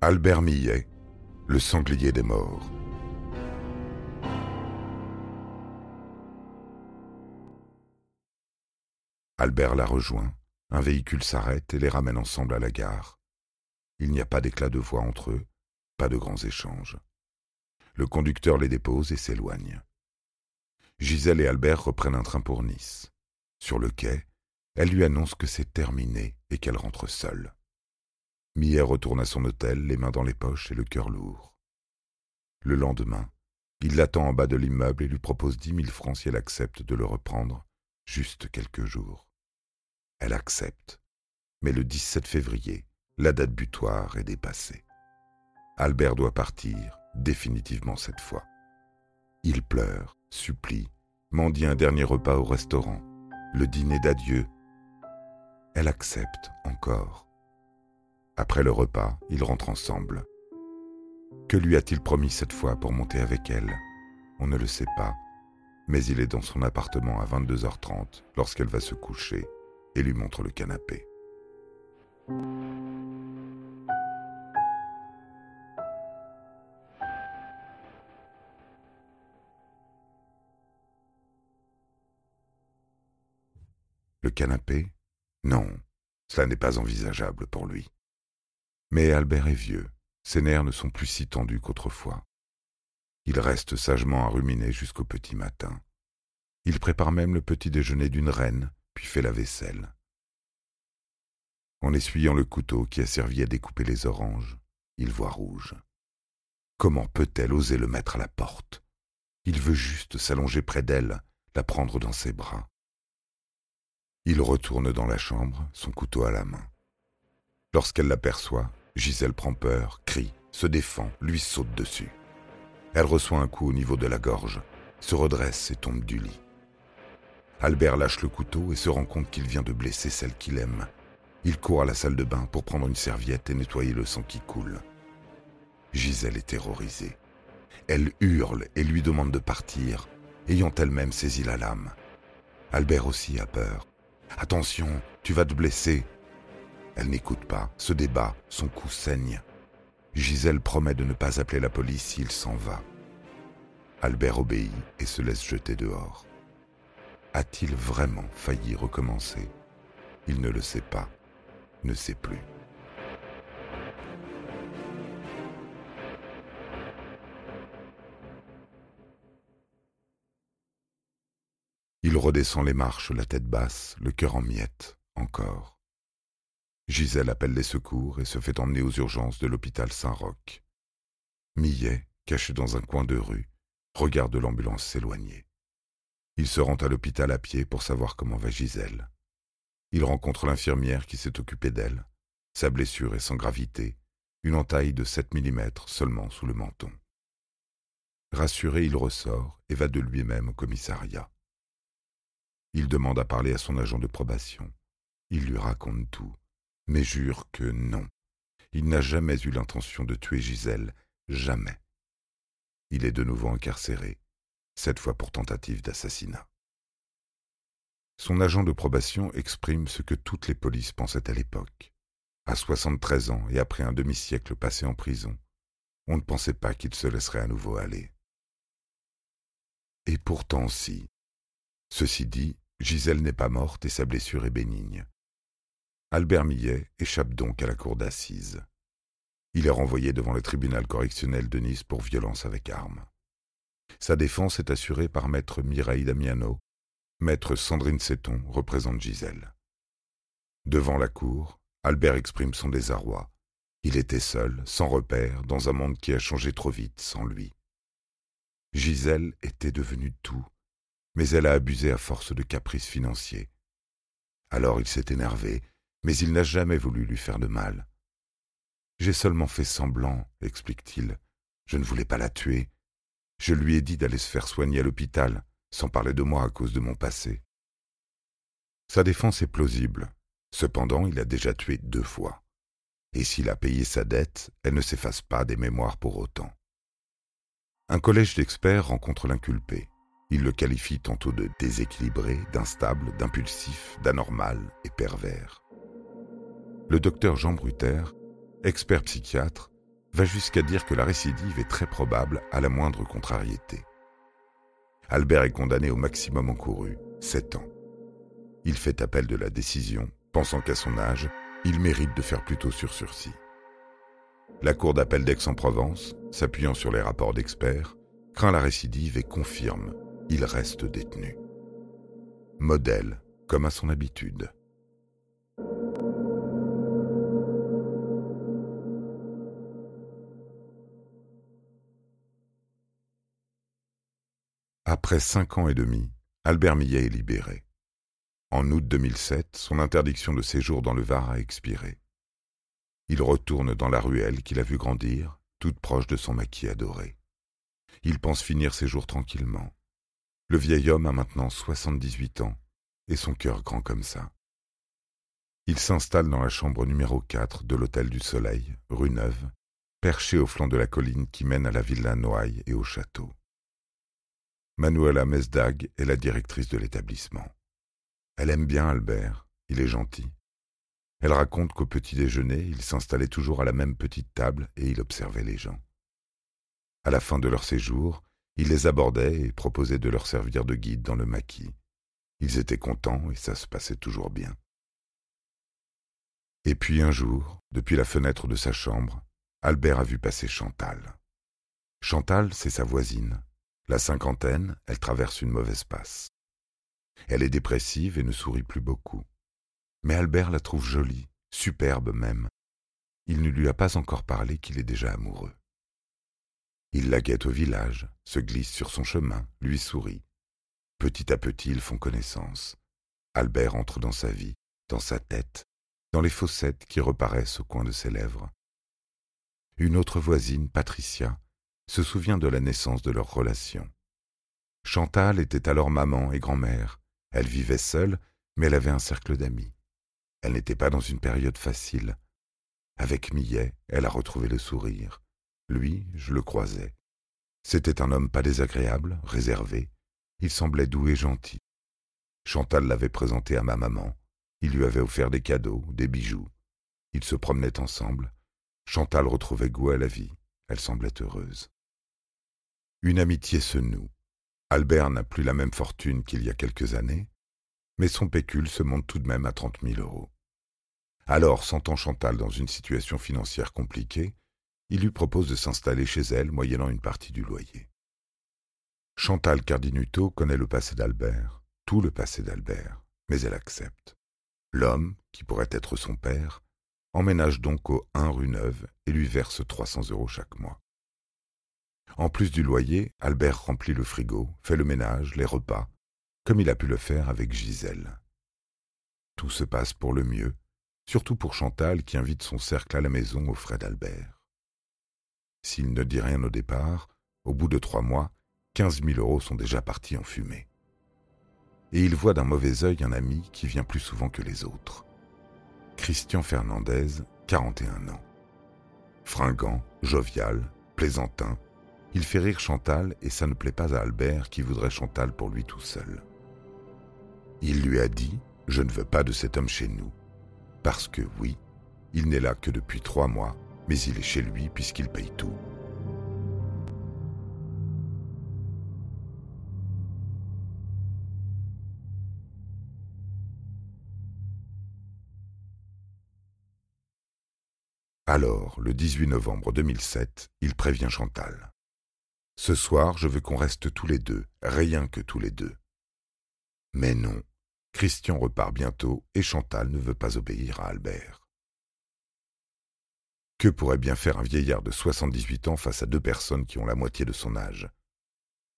Albert Millet, le sanglier des morts. Albert la rejoint, un véhicule s'arrête et les ramène ensemble à la gare. Il n'y a pas d'éclat de voix entre eux, pas de grands échanges. Le conducteur les dépose et s'éloigne. Gisèle et Albert reprennent un train pour Nice. Sur le quai, elle lui annonce que c'est terminé et qu'elle rentre seule. Millet retourne à son hôtel, les mains dans les poches et le cœur lourd. Le lendemain, il l'attend en bas de l'immeuble et lui propose dix mille francs si elle accepte de le reprendre, juste quelques jours. Elle accepte, mais le 17 février, la date butoir est dépassée. Albert doit partir, définitivement cette fois. Il pleure, supplie, mendie un dernier repas au restaurant, le dîner d'adieu. Elle accepte encore. Après le repas, ils rentrent ensemble. Que lui a-t-il promis cette fois pour monter avec elle? On ne le sait pas, mais il est dans son appartement à 22h30 lorsqu'elle va se coucher et lui montre le canapé. Le canapé? Non, cela n'est pas envisageable pour lui. Mais Albert est vieux, ses nerfs ne sont plus si tendus qu'autrefois. Il reste sagement à ruminer jusqu'au petit matin. Il prépare même le petit déjeuner d'une reine, puis fait la vaisselle. En essuyant le couteau qui a servi à découper les oranges, il voit rouge. Comment peut-elle oser le mettre à la porte? Il veut juste s'allonger près d'elle, la prendre dans ses bras. Il retourne dans la chambre, son couteau à la main. Lorsqu'elle l'aperçoit, Gisèle prend peur, crie, se défend, lui saute dessus. Elle reçoit un coup au niveau de la gorge, se redresse et tombe du lit. Albert lâche le couteau et se rend compte qu'il vient de blesser celle qu'il aime. Il court à la salle de bain pour prendre une serviette et nettoyer le sang qui coule. Gisèle est terrorisée. Elle hurle et lui demande de partir, ayant elle-même saisi la lame. Albert aussi a peur. Attention, tu vas te blesser, elle n'écoute pas, se débat, son cou saigne. Gisèle promet de ne pas appeler la police s'il s'en va. Albert obéit et se laisse jeter dehors. A-t-il vraiment failli recommencer? Il ne le sait pas, ne sait plus. Il redescend les marches, la tête basse, le cœur en miettes, encore. Gisèle appelle les secours et se fait emmener aux urgences de l'hôpital Saint-Roch. Millet, caché dans un coin de rue, regarde l'ambulance s'éloigner. Il se rend à l'hôpital à pied pour savoir comment va Gisèle. Il rencontre l'infirmière qui s'est occupée d'elle. Sa blessure est sans gravité, une entaille de 7 mm seulement sous le menton. Rassuré, il ressort et va de lui-même au commissariat. Il demande à parler à son agent de probation. Il lui raconte tout, mais jure que non. Il n'a jamais eu l'intention de tuer Gisèle, jamais. Il est de nouveau incarcéré, cette fois pour tentative d'assassinat. Son agent de probation exprime ce que toutes les polices pensaient à l'époque. À 73 ans et après un demi-siècle passé en prison, on ne pensait pas qu'il se laisserait à nouveau aller. Et pourtant si. Ceci dit, Gisèle n'est pas morte et sa blessure est bénigne. Albert Millet échappe donc à la cour d'assises. Il est renvoyé devant le tribunal correctionnel de Nice pour violence avec arme. Sa défense est assurée par maître Mireille Damiano. Maître Sandrine Seton représente Gisèle. Devant la cour, Albert exprime son désarroi. Il était seul, sans repère, dans un monde qui a changé trop vite sans lui. Gisèle était devenue tout, mais elle a abusé à force de caprices financiers. Alors il s'est énervé mais il n'a jamais voulu lui faire de mal. J'ai seulement fait semblant, explique-t-il. Je ne voulais pas la tuer. Je lui ai dit d'aller se faire soigner à l'hôpital, sans parler de moi à cause de mon passé. Sa défense est plausible. Cependant, il a déjà tué deux fois. Et s'il a payé sa dette, elle ne s'efface pas des mémoires pour autant. Un collège d'experts rencontre l'inculpé. Il le qualifie tantôt de déséquilibré, d'instable, d'impulsif, d'anormal et pervers le docteur Jean Bruter, expert psychiatre, va jusqu'à dire que la récidive est très probable à la moindre contrariété. Albert est condamné au maximum encouru, 7 ans. Il fait appel de la décision, pensant qu'à son âge, il mérite de faire plutôt sur sursis. La Cour d'appel d'Aix-en-Provence, s'appuyant sur les rapports d'experts, craint la récidive et confirme, il reste détenu. Modèle, comme à son habitude. Après cinq ans et demi, Albert Millet est libéré. En août 2007, son interdiction de séjour dans le Var a expiré. Il retourne dans la ruelle qu'il a vue grandir, toute proche de son maquis adoré. Il pense finir ses jours tranquillement. Le vieil homme a maintenant 78 ans et son cœur grand comme ça. Il s'installe dans la chambre numéro 4 de l'Hôtel du Soleil, rue Neuve, perché au flanc de la colline qui mène à la villa Noailles et au château. Manuela Mesdag est la directrice de l'établissement. Elle aime bien Albert, il est gentil. Elle raconte qu'au petit déjeuner, il s'installait toujours à la même petite table et il observait les gens. À la fin de leur séjour, il les abordait et proposait de leur servir de guide dans le maquis. Ils étaient contents et ça se passait toujours bien. Et puis un jour, depuis la fenêtre de sa chambre, Albert a vu passer Chantal. Chantal, c'est sa voisine. La cinquantaine, elle traverse une mauvaise passe. Elle est dépressive et ne sourit plus beaucoup. Mais Albert la trouve jolie, superbe même. Il ne lui a pas encore parlé qu'il est déjà amoureux. Il la guette au village, se glisse sur son chemin, lui sourit. Petit à petit, ils font connaissance. Albert entre dans sa vie, dans sa tête, dans les fossettes qui reparaissent au coin de ses lèvres. Une autre voisine, Patricia, se souvient de la naissance de leur relation. Chantal était alors maman et grand-mère. Elle vivait seule, mais elle avait un cercle d'amis. Elle n'était pas dans une période facile. Avec Millet, elle a retrouvé le sourire. Lui, je le croisais. C'était un homme pas désagréable, réservé. Il semblait doux et gentil. Chantal l'avait présenté à ma maman. Il lui avait offert des cadeaux, des bijoux. Ils se promenaient ensemble. Chantal retrouvait goût à la vie. Elle semblait heureuse. Une amitié se noue. Albert n'a plus la même fortune qu'il y a quelques années, mais son pécule se monte tout de même à trente mille euros. Alors, sentant Chantal dans une situation financière compliquée, il lui propose de s'installer chez elle moyennant une partie du loyer. Chantal Cardinuto connaît le passé d'Albert, tout le passé d'Albert, mais elle accepte. L'homme, qui pourrait être son père, emménage donc au 1 rue Neuve et lui verse 300 euros chaque mois. En plus du loyer, Albert remplit le frigo, fait le ménage, les repas, comme il a pu le faire avec Gisèle. Tout se passe pour le mieux, surtout pour Chantal qui invite son cercle à la maison aux frais d'Albert. S'il ne dit rien au départ, au bout de trois mois, quinze mille euros sont déjà partis en fumée. Et il voit d'un mauvais œil un ami qui vient plus souvent que les autres. Christian Fernandez, 41 ans. Fringant, jovial, plaisantin, il fait rire Chantal et ça ne plaît pas à Albert qui voudrait Chantal pour lui tout seul. Il lui a dit Je ne veux pas de cet homme chez nous. Parce que oui, il n'est là que depuis trois mois, mais il est chez lui puisqu'il paye tout. Alors, le 18 novembre 2007, il prévient Chantal. Ce soir, je veux qu'on reste tous les deux, rien que tous les deux. Mais non, Christian repart bientôt et Chantal ne veut pas obéir à Albert. Que pourrait bien faire un vieillard de 78 ans face à deux personnes qui ont la moitié de son âge?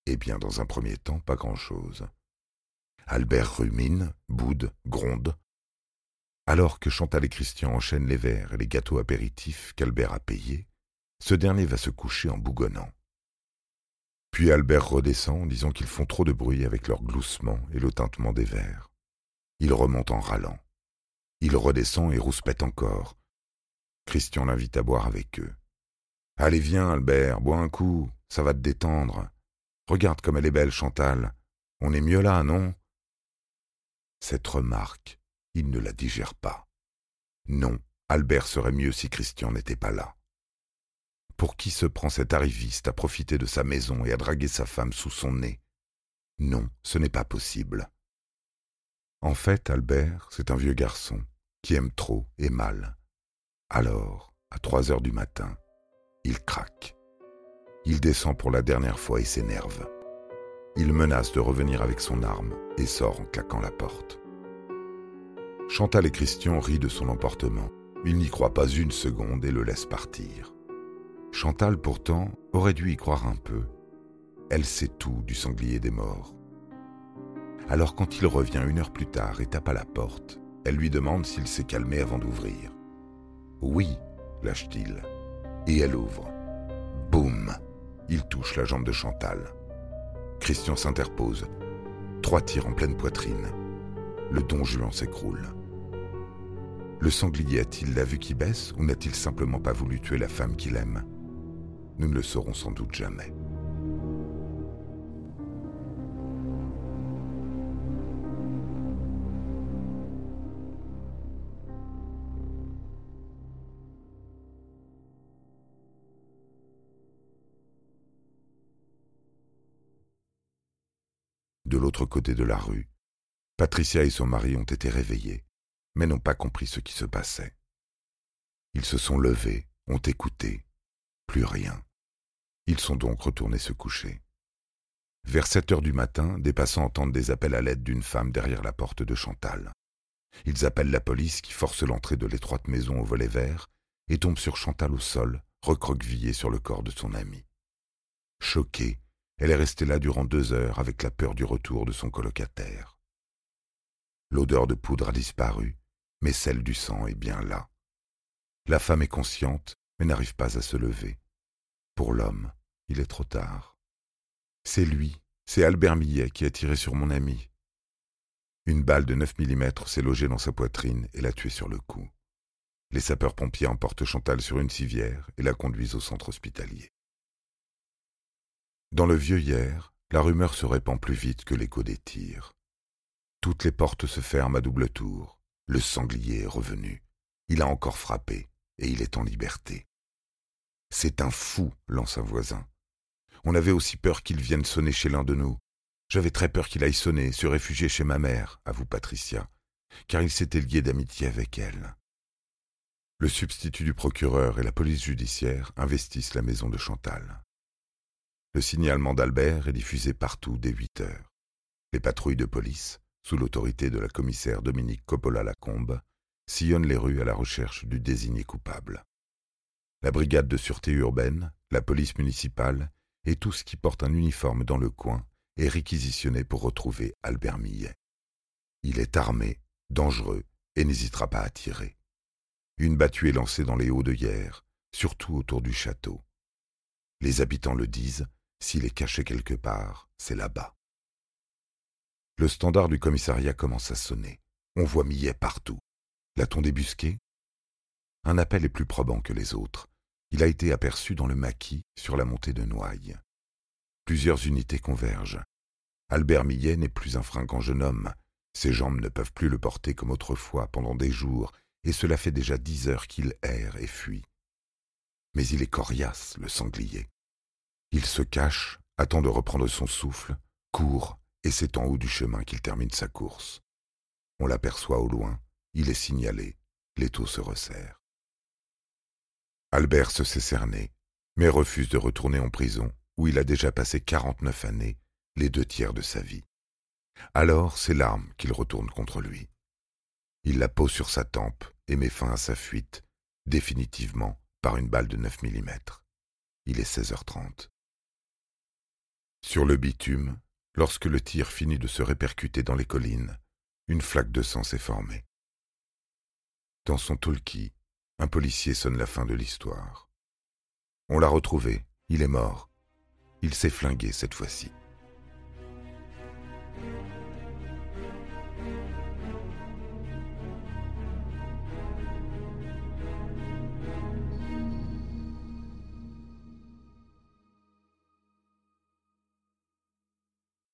Eh bien, dans un premier temps, pas grand-chose. Albert rumine, boude, gronde. Alors que Chantal et Christian enchaînent les verres et les gâteaux apéritifs qu'Albert a payés, ce dernier va se coucher en bougonnant. Puis Albert redescend, disant qu'ils font trop de bruit avec leur gloussement et le tintement des verres. Il remonte en râlant. Il redescend et rouspète encore. Christian l'invite à boire avec eux. Allez, viens, Albert, bois un coup, ça va te détendre. Regarde comme elle est belle, Chantal. On est mieux là, non? Cette remarque, il ne la digère pas. Non, Albert serait mieux si Christian n'était pas là. Pour qui se prend cet arriviste à profiter de sa maison et à draguer sa femme sous son nez Non, ce n'est pas possible. En fait, Albert, c'est un vieux garçon qui aime trop et mal. Alors, à trois heures du matin, il craque. Il descend pour la dernière fois et s'énerve. Il menace de revenir avec son arme et sort en claquant la porte. Chantal et Christian rient de son emportement. Ils n'y croient pas une seconde et le laissent partir. Chantal, pourtant, aurait dû y croire un peu. Elle sait tout du sanglier des morts. Alors quand il revient une heure plus tard et tape à la porte, elle lui demande s'il s'est calmé avant d'ouvrir. Oui, lâche-t-il. Et elle ouvre. Boum Il touche la jambe de Chantal. Christian s'interpose. Trois tirs en pleine poitrine. Le don Juan s'écroule. Le sanglier a-t-il la vue qui baisse ou n'a-t-il simplement pas voulu tuer la femme qu'il aime? Nous ne le saurons sans doute jamais. De l'autre côté de la rue, Patricia et son mari ont été réveillés, mais n'ont pas compris ce qui se passait. Ils se sont levés, ont écouté, plus rien. Ils sont donc retournés se coucher. Vers sept heures du matin, des passants entendent des appels à l'aide d'une femme derrière la porte de Chantal. Ils appellent la police qui force l'entrée de l'étroite maison au volet vert et tombe sur Chantal au sol, recroquevillée sur le corps de son ami. Choquée, elle est restée là durant deux heures avec la peur du retour de son colocataire. L'odeur de poudre a disparu, mais celle du sang est bien là. La femme est consciente, mais n'arrive pas à se lever. Pour l'homme, il est trop tard. C'est lui, c'est Albert Millet qui a tiré sur mon ami. Une balle de 9 mm s'est logée dans sa poitrine et l'a tué sur le coup. Les sapeurs-pompiers emportent Chantal sur une civière et la conduisent au centre hospitalier. Dans le vieux hier, la rumeur se répand plus vite que l'écho des tirs. Toutes les portes se ferment à double tour. Le sanglier est revenu. Il a encore frappé, et il est en liberté. C'est un fou, lance un voisin. On avait aussi peur qu'il vienne sonner chez l'un de nous. J'avais très peur qu'il aille sonner, se réfugier chez ma mère, avoue Patricia, car il s'était lié d'amitié avec elle. Le substitut du procureur et la police judiciaire investissent la maison de Chantal. Le signalement d'Albert est diffusé partout dès huit heures. Les patrouilles de police, sous l'autorité de la commissaire Dominique Coppola-Lacombe, sillonnent les rues à la recherche du désigné coupable. La brigade de sûreté urbaine, la police municipale et tout ce qui porte un uniforme dans le coin est réquisitionné pour retrouver Albert Millet. Il est armé, dangereux et n'hésitera pas à tirer. Une battue est lancée dans les hauts de hier, surtout autour du château. Les habitants le disent, s'il est caché quelque part, c'est là-bas. Le standard du commissariat commence à sonner. On voit Millet partout. L'a-t-on débusqué? Un appel est plus probant que les autres. Il a été aperçu dans le maquis sur la montée de Noailles. Plusieurs unités convergent. Albert Millet n'est plus un fringant jeune homme. Ses jambes ne peuvent plus le porter comme autrefois pendant des jours, et cela fait déjà dix heures qu'il erre et fuit. Mais il est coriace, le sanglier. Il se cache, attend de reprendre son souffle, court, et c'est en haut du chemin qu'il termine sa course. On l'aperçoit au loin, il est signalé, l'étau se resserre. Albert se sait cerné, mais refuse de retourner en prison, où il a déjà passé quarante-neuf années, les deux tiers de sa vie. Alors c'est l'arme qu'il retourne contre lui. Il la pose sur sa tempe et met fin à sa fuite, définitivement par une balle de 9 mm. Il est 16h30. Sur le bitume, lorsque le tir finit de se répercuter dans les collines, une flaque de sang s'est formée. Dans son talkie, un policier sonne la fin de l'histoire. On l'a retrouvé, il est mort. Il s'est flingué cette fois-ci.